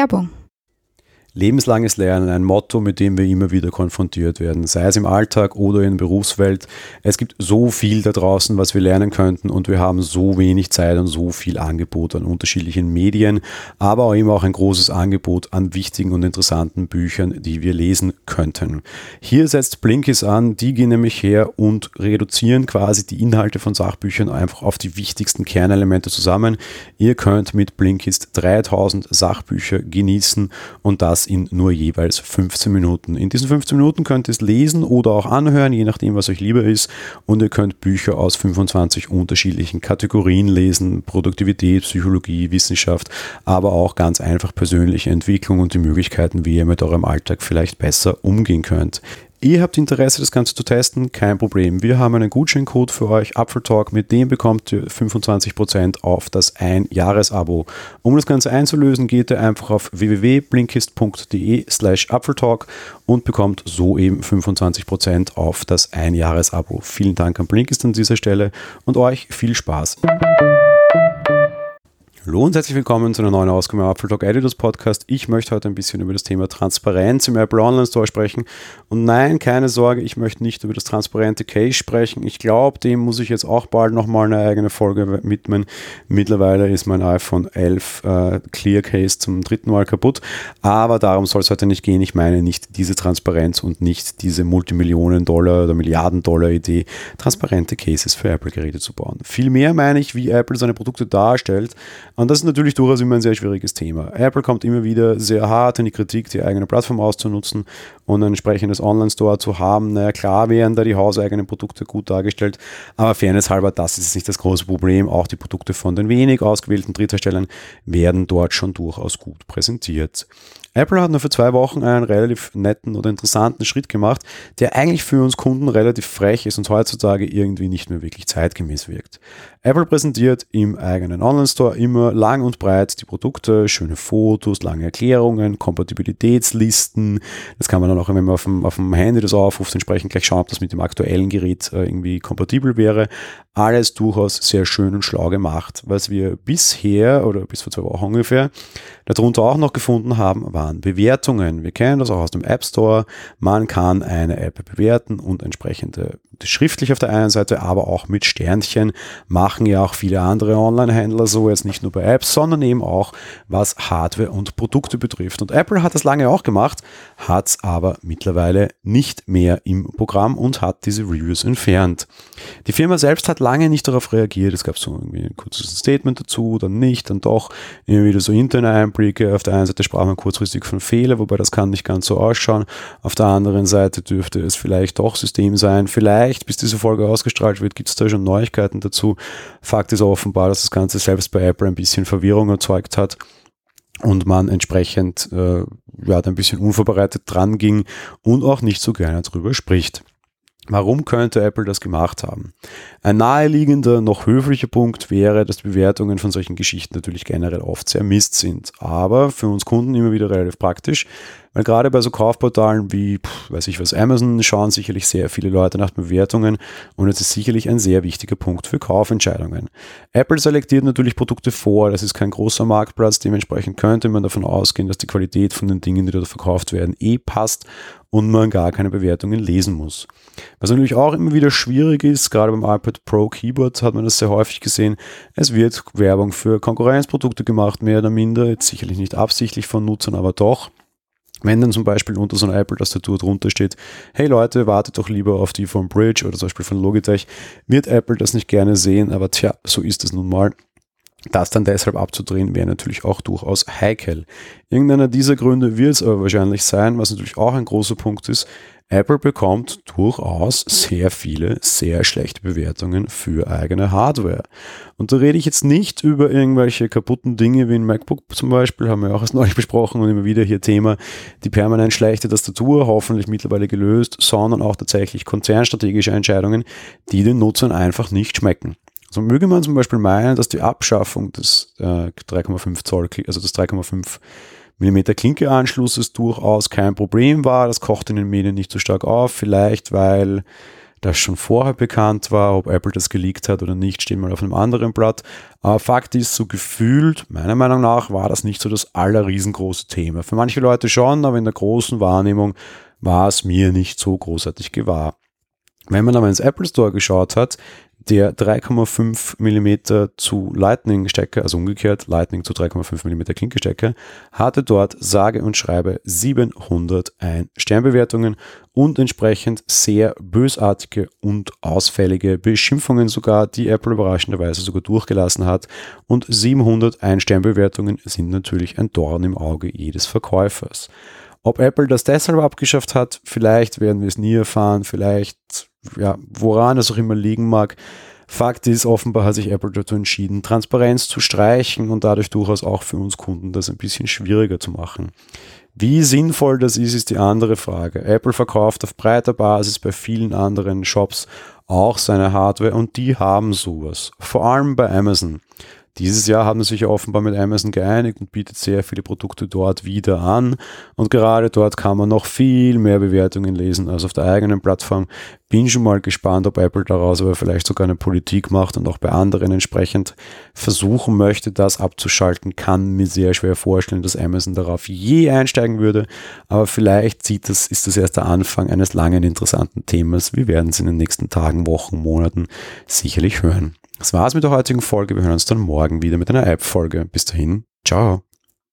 Werbung. Lebenslanges Lernen, ein Motto, mit dem wir immer wieder konfrontiert werden, sei es im Alltag oder in der Berufswelt. Es gibt so viel da draußen, was wir lernen könnten und wir haben so wenig Zeit und so viel Angebot an unterschiedlichen Medien, aber auch immer auch ein großes Angebot an wichtigen und interessanten Büchern, die wir lesen könnten. Hier setzt Blinkist an, die gehen nämlich her und reduzieren quasi die Inhalte von Sachbüchern einfach auf die wichtigsten Kernelemente zusammen. Ihr könnt mit Blinkist 3000 Sachbücher genießen und das in nur jeweils 15 Minuten. In diesen 15 Minuten könnt ihr es lesen oder auch anhören, je nachdem, was euch lieber ist. Und ihr könnt Bücher aus 25 unterschiedlichen Kategorien lesen. Produktivität, Psychologie, Wissenschaft, aber auch ganz einfach persönliche Entwicklung und die Möglichkeiten, wie ihr mit eurem Alltag vielleicht besser umgehen könnt. Ihr habt Interesse, das Ganze zu testen? Kein Problem. Wir haben einen Gutscheincode für euch, Apfeltalk, mit dem bekommt ihr 25% auf das Ein-Jahres-Abo. Um das Ganze einzulösen, geht ihr einfach auf www.blinkist.de slash Apfeltalk und bekommt so eben 25% auf das Ein-Jahres-Abo. Vielen Dank an Blinkist an dieser Stelle und euch viel Spaß. Hallo und herzlich willkommen zu einer neuen Ausgabe im Apple Talk Editors Podcast. Ich möchte heute ein bisschen über das Thema Transparenz im Apple Online Store sprechen. Und nein, keine Sorge, ich möchte nicht über das transparente Case sprechen. Ich glaube, dem muss ich jetzt auch bald nochmal eine eigene Folge widmen. Mittlerweile ist mein iPhone 11 äh, Clear Case zum dritten Mal kaputt. Aber darum soll es heute nicht gehen. Ich meine nicht diese Transparenz und nicht diese Multimillionen Dollar oder Milliarden Dollar Idee, transparente Cases für Apple-Geräte zu bauen. Vielmehr meine ich, wie Apple seine Produkte darstellt und das ist natürlich durchaus immer ein sehr schwieriges Thema. Apple kommt immer wieder sehr hart in die Kritik, die eigene Plattform auszunutzen und ein entsprechendes Online-Store zu haben. Naja, klar wären da die hauseigenen Produkte gut dargestellt, aber Fairness halber, das ist nicht das große Problem. Auch die Produkte von den wenig ausgewählten Drittherstellern werden dort schon durchaus gut präsentiert. Apple hat nur für zwei Wochen einen relativ netten oder interessanten Schritt gemacht, der eigentlich für uns Kunden relativ frech ist und heutzutage irgendwie nicht mehr wirklich zeitgemäß wirkt. Apple präsentiert im eigenen Online-Store immer lang und breit die Produkte, schöne Fotos, lange Erklärungen, Kompatibilitätslisten. Das kann man dann auch, wenn man auf dem, auf dem Handy das aufruft, entsprechend gleich schauen, ob das mit dem aktuellen Gerät äh, irgendwie kompatibel wäre. Alles durchaus sehr schön und schlau gemacht. Was wir bisher oder bis vor zwei Wochen ungefähr darunter auch noch gefunden haben, waren Bewertungen. Wir kennen das auch aus dem App Store. Man kann eine App bewerten und entsprechende schriftlich auf der einen Seite, aber auch mit Sternchen machen ja auch viele andere Online-Händler so, jetzt nicht nur bei Apps, sondern eben auch was Hardware und Produkte betrifft. Und Apple hat das lange auch gemacht, hat es aber mittlerweile nicht mehr im Programm und hat diese Reviews entfernt. Die Firma selbst hat lange nicht darauf reagiert. Es gab so irgendwie ein kurzes Statement dazu, dann nicht, dann doch immer wieder so interne Einblicke. Auf der einen Seite sprach man kurzfristig von Fehler, wobei das kann nicht ganz so ausschauen. Auf der anderen Seite dürfte es vielleicht doch System sein. Vielleicht, bis diese Folge ausgestrahlt wird, gibt es da schon Neuigkeiten dazu. Fakt ist offenbar, dass das Ganze selbst bei Apple ein bisschen Verwirrung erzeugt hat und man entsprechend äh, ja, ein bisschen unvorbereitet dran ging und auch nicht so gerne darüber spricht. Warum könnte Apple das gemacht haben? Ein naheliegender, noch höflicher Punkt wäre, dass Bewertungen von solchen Geschichten natürlich generell oft sehr Mist sind, aber für uns Kunden immer wieder relativ praktisch, weil gerade bei so Kaufportalen wie, weiß ich was, Amazon schauen sicherlich sehr viele Leute nach Bewertungen und es ist sicherlich ein sehr wichtiger Punkt für Kaufentscheidungen. Apple selektiert natürlich Produkte vor, das ist kein großer Marktplatz, dementsprechend könnte man davon ausgehen, dass die Qualität von den Dingen, die dort verkauft werden, eh passt und man gar keine Bewertungen lesen muss. Was natürlich auch immer wieder schwierig ist, gerade beim iPad Pro Keyboard hat man das sehr häufig gesehen, es wird Werbung für Konkurrenzprodukte gemacht, mehr oder minder, jetzt sicherlich nicht absichtlich von Nutzern, aber doch. Wenn dann zum Beispiel unter so einer Apple-Tastatur drunter steht, hey Leute, wartet doch lieber auf die von Bridge oder zum Beispiel von Logitech, wird Apple das nicht gerne sehen, aber tja, so ist es nun mal. Das dann deshalb abzudrehen, wäre natürlich auch durchaus heikel. Irgendeiner dieser Gründe wird es aber wahrscheinlich sein, was natürlich auch ein großer Punkt ist. Apple bekommt durchaus sehr viele, sehr schlechte Bewertungen für eigene Hardware. Und da rede ich jetzt nicht über irgendwelche kaputten Dinge wie ein MacBook zum Beispiel, haben wir auch erst neulich besprochen und immer wieder hier Thema, die permanent schlechte Tastatur, hoffentlich mittlerweile gelöst, sondern auch tatsächlich konzernstrategische Entscheidungen, die den Nutzern einfach nicht schmecken. So möge man zum Beispiel meinen, dass die Abschaffung des äh, 3,5 Zoll, also des 3,5 mm Klinkeanschlusses durchaus kein Problem war. Das kocht in den Medien nicht so stark auf, vielleicht weil das schon vorher bekannt war. Ob Apple das geleakt hat oder nicht, steht mal auf einem anderen Blatt. Aber Fakt ist, so gefühlt, meiner Meinung nach, war das nicht so das allerriesengroße Thema. Für manche Leute schon, aber in der großen Wahrnehmung war es mir nicht so großartig gewahr. Wenn man aber ins Apple Store geschaut hat, der 3,5 mm zu Lightning Stecker, also umgekehrt Lightning zu 3,5 mm Klinkestecker, hatte dort sage und schreibe 701 Sternbewertungen und entsprechend sehr bösartige und ausfällige Beschimpfungen sogar, die Apple überraschenderweise sogar durchgelassen hat. Und 701 Sternbewertungen sind natürlich ein Dorn im Auge jedes Verkäufers. Ob Apple das deshalb abgeschafft hat, vielleicht werden wir es nie erfahren, vielleicht ja, woran es auch immer liegen mag. Fakt ist, offenbar hat sich Apple dazu entschieden, Transparenz zu streichen und dadurch durchaus auch für uns Kunden das ein bisschen schwieriger zu machen. Wie sinnvoll das ist, ist die andere Frage. Apple verkauft auf breiter Basis bei vielen anderen Shops auch seine Hardware und die haben sowas. Vor allem bei Amazon. Dieses Jahr haben sie sich offenbar mit Amazon geeinigt und bietet sehr viele Produkte dort wieder an. Und gerade dort kann man noch viel mehr Bewertungen lesen als auf der eigenen Plattform. Bin schon mal gespannt, ob Apple daraus aber vielleicht sogar eine Politik macht und auch bei anderen entsprechend versuchen möchte, das abzuschalten. Kann mir sehr schwer vorstellen, dass Amazon darauf je einsteigen würde. Aber vielleicht sieht das, ist das erst der Anfang eines langen interessanten Themas. Wir werden es in den nächsten Tagen, Wochen, Monaten sicherlich hören. Das war's mit der heutigen Folge. Wir hören uns dann morgen wieder mit einer App-Folge. Bis dahin, ciao.